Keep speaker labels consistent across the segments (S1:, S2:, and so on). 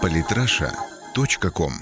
S1: Политраша.ком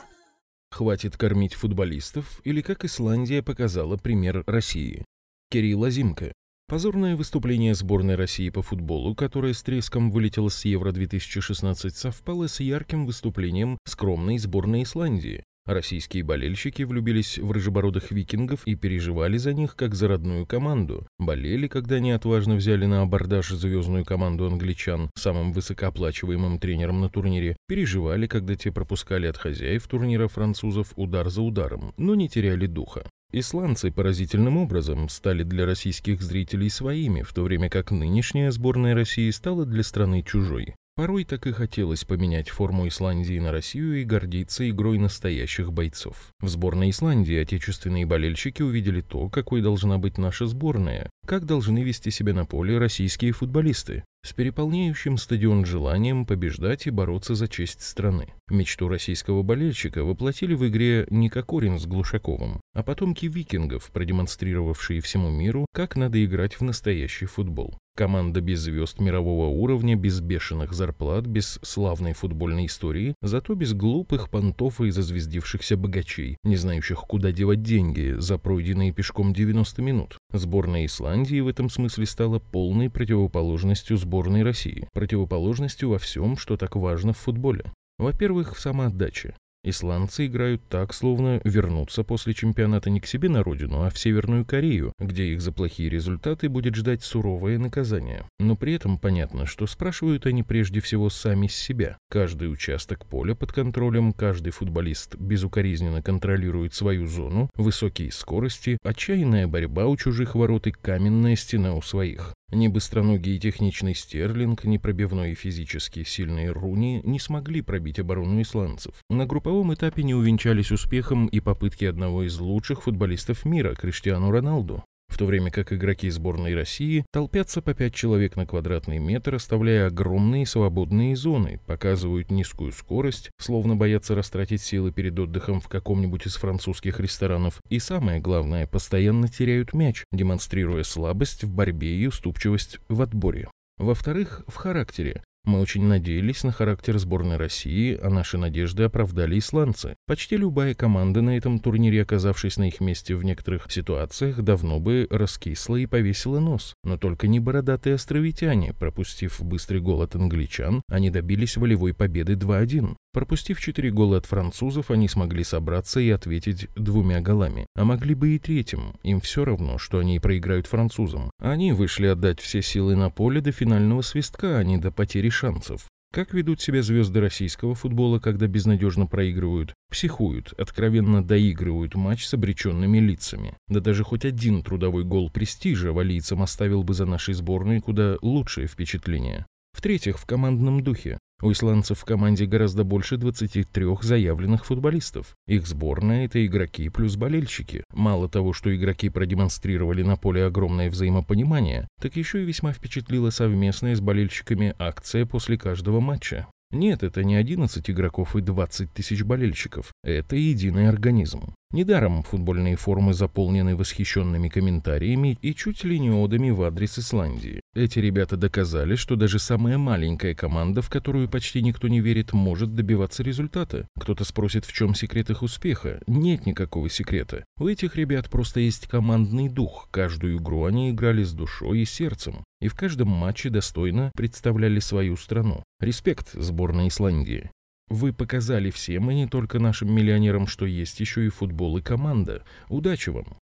S2: Хватит кормить футболистов или как Исландия показала пример России. Кирилл Азимко. Позорное выступление сборной России по футболу, которое с треском вылетело с Евро-2016, совпало с ярким выступлением скромной сборной Исландии. Российские болельщики влюбились в рыжебородых викингов и переживали за них как за родную команду. Болели, когда они отважно взяли на абордаж звездную команду англичан, самым высокооплачиваемым тренером на турнире. Переживали, когда те пропускали от хозяев турнира французов удар за ударом, но не теряли духа. Исландцы поразительным образом стали для российских зрителей своими, в то время как нынешняя сборная России стала для страны чужой. Порой так и хотелось поменять форму Исландии на Россию и гордиться игрой настоящих бойцов. В сборной Исландии отечественные болельщики увидели то, какой должна быть наша сборная, как должны вести себя на поле российские футболисты, с переполняющим стадион желанием побеждать и бороться за честь страны. Мечту российского болельщика воплотили в игре не Кокорин с Глушаковым, а потомки викингов, продемонстрировавшие всему миру, как надо играть в настоящий футбол. Команда без звезд мирового уровня, без бешеных зарплат, без славной футбольной истории, зато без глупых понтов и зазвездившихся богачей, не знающих, куда девать деньги за пройденные пешком 90 минут. Сборная Исландии в этом смысле стала полной противоположностью сборной России, противоположностью во всем, что так важно в футболе. Во-первых, в самоотдаче. Исландцы играют так, словно вернутся после чемпионата не к себе на родину, а в Северную Корею, где их за плохие результаты будет ждать суровое наказание. Но при этом понятно, что спрашивают они прежде всего сами себя. Каждый участок поля под контролем, каждый футболист безукоризненно контролирует свою зону, высокие скорости, отчаянная борьба у чужих ворот и каменная стена у своих. Ни быстроногий и техничный Стерлинг, ни пробивной и физически сильные Руни не смогли пробить оборону исландцев. На групповом этапе не увенчались успехом и попытки одного из лучших футболистов мира, Криштиану Роналду в то время как игроки сборной России толпятся по пять человек на квадратный метр, оставляя огромные свободные зоны, показывают низкую скорость, словно боятся растратить силы перед отдыхом в каком-нибудь из французских ресторанов, и самое главное, постоянно теряют мяч, демонстрируя слабость в борьбе и уступчивость в отборе. Во-вторых, в характере. Мы очень надеялись на характер сборной России, а наши надежды оправдали исландцы. Почти любая команда на этом турнире, оказавшись на их месте в некоторых ситуациях, давно бы раскисла и повесила нос. Но только не бородатые островитяне, пропустив быстрый гол от англичан, они добились волевой победы 2-1. Пропустив четыре гола от французов, они смогли собраться и ответить двумя голами. А могли бы и третьим. Им все равно, что они проиграют французам. Они вышли отдать все силы на поле до финального свистка, а не до потери шансов. Как ведут себя звезды российского футбола, когда безнадежно проигрывают? Психуют, откровенно доигрывают матч с обреченными лицами. Да даже хоть один трудовой гол престижа валийцам оставил бы за нашей сборной куда лучшее впечатление. В-третьих, в командном духе. У исландцев в команде гораздо больше 23 заявленных футболистов. Их сборная – это игроки плюс болельщики. Мало того, что игроки продемонстрировали на поле огромное взаимопонимание, так еще и весьма впечатлила совместная с болельщиками акция после каждого матча. Нет, это не 11 игроков и 20 тысяч болельщиков. Это единый организм. Недаром футбольные форумы заполнены восхищенными комментариями и чуть ли не одами в адрес Исландии. Эти ребята доказали, что даже самая маленькая команда, в которую почти никто не верит, может добиваться результата. Кто-то спросит, в чем секрет их успеха. Нет никакого секрета. У этих ребят просто есть командный дух. Каждую игру они играли с душой и сердцем. И в каждом матче достойно представляли свою страну. Респект сборной Исландии. Вы показали всем, и не только нашим миллионерам, что есть еще и футбол и команда. Удачи вам!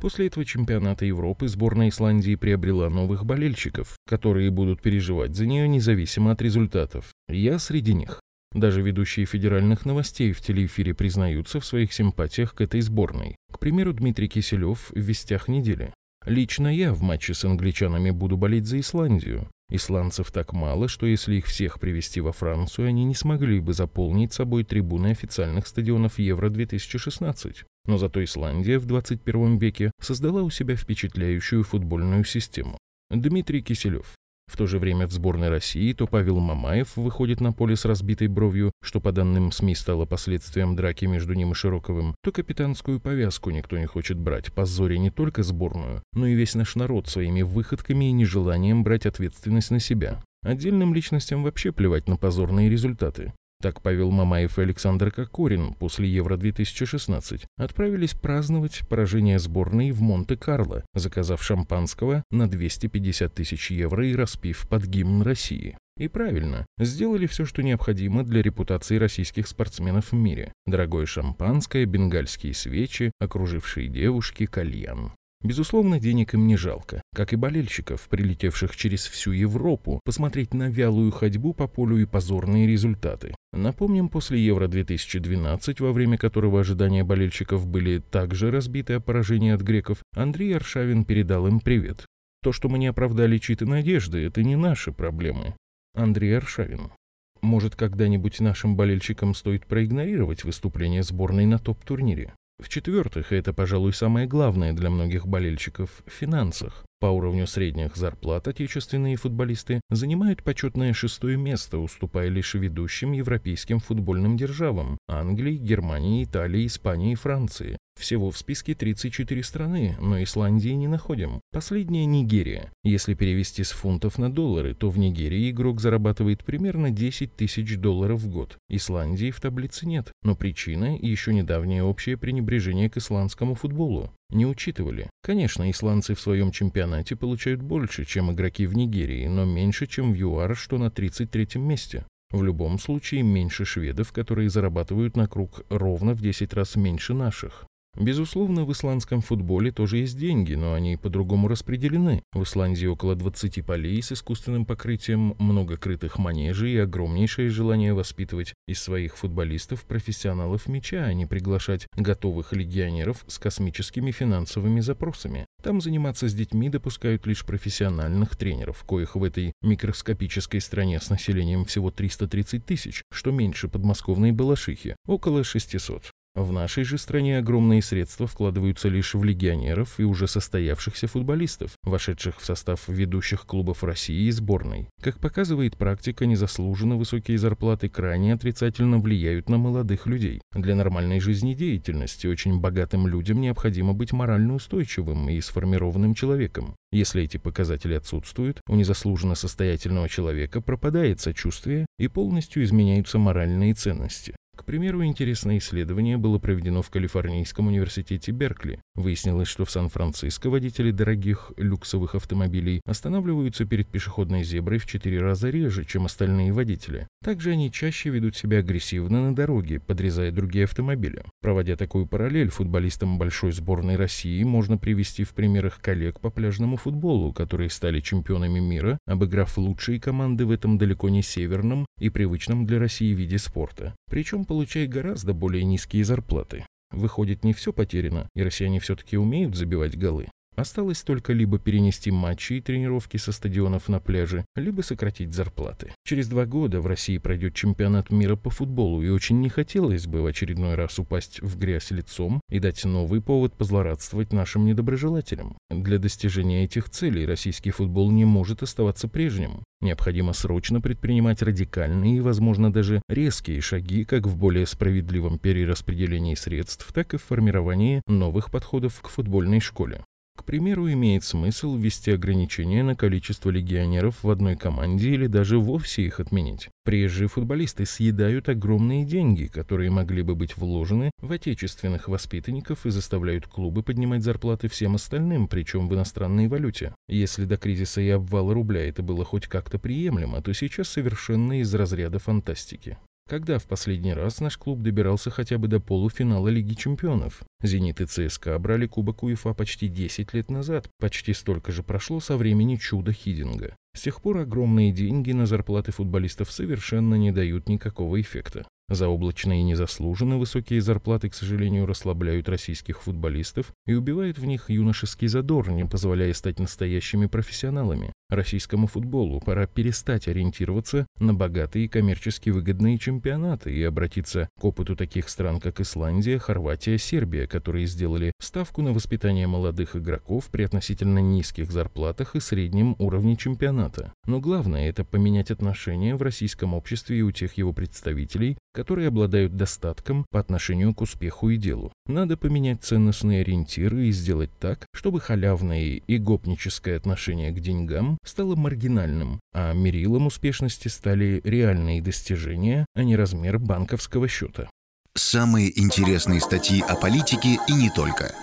S2: После этого чемпионата Европы сборная Исландии приобрела новых болельщиков, которые будут переживать за нее независимо от результатов. Я среди них. Даже ведущие федеральных новостей в телеэфире признаются в своих симпатиях к этой сборной. К примеру, Дмитрий Киселев в «Вестях недели». Лично я в матче с англичанами буду болеть за Исландию. Исландцев так мало, что если их всех привести во Францию, они не смогли бы заполнить собой трибуны официальных стадионов Евро-2016. Но зато Исландия в 21 веке создала у себя впечатляющую футбольную систему. Дмитрий Киселев, в то же время в сборной России то Павел Мамаев выходит на поле с разбитой бровью, что по данным СМИ стало последствием драки между ним и Широковым, то капитанскую повязку никто не хочет брать, позоря не только сборную, но и весь наш народ своими выходками и нежеланием брать ответственность на себя. Отдельным личностям вообще плевать на позорные результаты. Так Павел Мамаев и Александр Кокорин после Евро-2016 отправились праздновать поражение сборной в Монте-Карло, заказав шампанского на 250 тысяч евро и распив под гимн России. И правильно, сделали все, что необходимо для репутации российских спортсменов в мире. Дорогое шампанское, бенгальские свечи, окружившие девушки, кальян. Безусловно, денег им не жалко, как и болельщиков, прилетевших через всю Европу, посмотреть на вялую ходьбу по полю и позорные результаты. Напомним, после Евро-2012, во время которого ожидания болельщиков были также разбиты о поражении от греков, Андрей Аршавин передал им привет. То, что мы не оправдали чьи-то надежды, это не наши проблемы. Андрей Аршавин. Может, когда-нибудь нашим болельщикам стоит проигнорировать выступление сборной на топ-турнире? В-четвертых, и это, пожалуй, самое главное для многих болельщиков, финансах. По уровню средних зарплат отечественные футболисты занимают почетное шестое место, уступая лишь ведущим европейским футбольным державам – Англии, Германии, Италии, Испании и Франции. Всего в списке 34 страны, но Исландии не находим. Последняя – Нигерия. Если перевести с фунтов на доллары, то в Нигерии игрок зарабатывает примерно 10 тысяч долларов в год. Исландии в таблице нет, но причина – еще недавнее общее пренебрежение к исландскому футболу. Не учитывали. Конечно, исландцы в своем чемпионате получают больше, чем игроки в Нигерии, но меньше, чем в ЮАР, что на 33-м месте. В любом случае меньше шведов, которые зарабатывают на круг ровно в 10 раз меньше наших. Безусловно, в исландском футболе тоже есть деньги, но они по-другому распределены. В Исландии около 20 полей с искусственным покрытием, много крытых манежей и огромнейшее желание воспитывать из своих футболистов профессионалов мяча, а не приглашать готовых легионеров с космическими финансовыми запросами. Там заниматься с детьми допускают лишь профессиональных тренеров, коих в этой микроскопической стране с населением всего 330 тысяч, что меньше подмосковной Балашихи, около 600. В нашей же стране огромные средства вкладываются лишь в легионеров и уже состоявшихся футболистов, вошедших в состав ведущих клубов России и сборной. Как показывает практика, незаслуженно высокие зарплаты крайне отрицательно влияют на молодых людей. Для нормальной жизнедеятельности очень богатым людям необходимо быть морально устойчивым и сформированным человеком. Если эти показатели отсутствуют, у незаслуженно состоятельного человека пропадает сочувствие и полностью изменяются моральные ценности. К примеру, интересное исследование было проведено в Калифорнийском университете Беркли. Выяснилось, что в Сан-Франциско водители дорогих люксовых автомобилей останавливаются перед пешеходной зеброй в 4 раза реже, чем остальные водители. Также они чаще ведут себя агрессивно на дороге, подрезая другие автомобили. Проводя такую параллель, футболистам большой сборной России можно привести в примерах коллег по пляжному футболу, которые стали чемпионами мира, обыграв лучшие команды в этом далеко не северном и привычном для России виде спорта. Причем получая гораздо более низкие зарплаты. Выходит, не все потеряно, и россияне все-таки умеют забивать голы. Осталось только либо перенести матчи и тренировки со стадионов на пляже, либо сократить зарплаты. Через два года в России пройдет чемпионат мира по футболу, и очень не хотелось бы в очередной раз упасть в грязь лицом и дать новый повод позлорадствовать нашим недоброжелателям. Для достижения этих целей российский футбол не может оставаться прежним. Необходимо срочно предпринимать радикальные и, возможно, даже резкие шаги как в более справедливом перераспределении средств, так и в формировании новых подходов к футбольной школе. К примеру, имеет смысл ввести ограничения на количество легионеров в одной команде или даже вовсе их отменить. Приезжие футболисты съедают огромные деньги, которые могли бы быть вложены в отечественных воспитанников и заставляют клубы поднимать зарплаты всем остальным, причем в иностранной валюте. Если до кризиса и обвала рубля это было хоть как-то приемлемо, то сейчас совершенно из разряда фантастики. Когда в последний раз наш клуб добирался хотя бы до полуфинала Лиги чемпионов? «Зенит» и ЦСКА брали Кубок УЕФА почти 10 лет назад, почти столько же прошло со времени чуда Хидинга. С тех пор огромные деньги на зарплаты футболистов совершенно не дают никакого эффекта. Заоблачные и незаслуженно высокие зарплаты, к сожалению, расслабляют российских футболистов и убивают в них юношеский задор, не позволяя стать настоящими профессионалами. Российскому футболу пора перестать ориентироваться на богатые и коммерчески выгодные чемпионаты и обратиться к опыту таких стран, как Исландия, Хорватия, Сербия, которые сделали ставку на воспитание молодых игроков при относительно низких зарплатах и среднем уровне чемпионата. Но главное – это поменять отношения в российском обществе и у тех его представителей, которые обладают достатком по отношению к успеху и делу. Надо поменять ценностные ориентиры и сделать так, чтобы халявное и гопническое отношение к деньгам стало маргинальным, а мерилом успешности стали реальные достижения, а не размер банковского счета.
S1: Самые интересные статьи о политике и не только.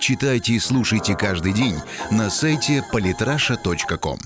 S1: Читайте и слушайте каждый день на сайте polytrasha.com.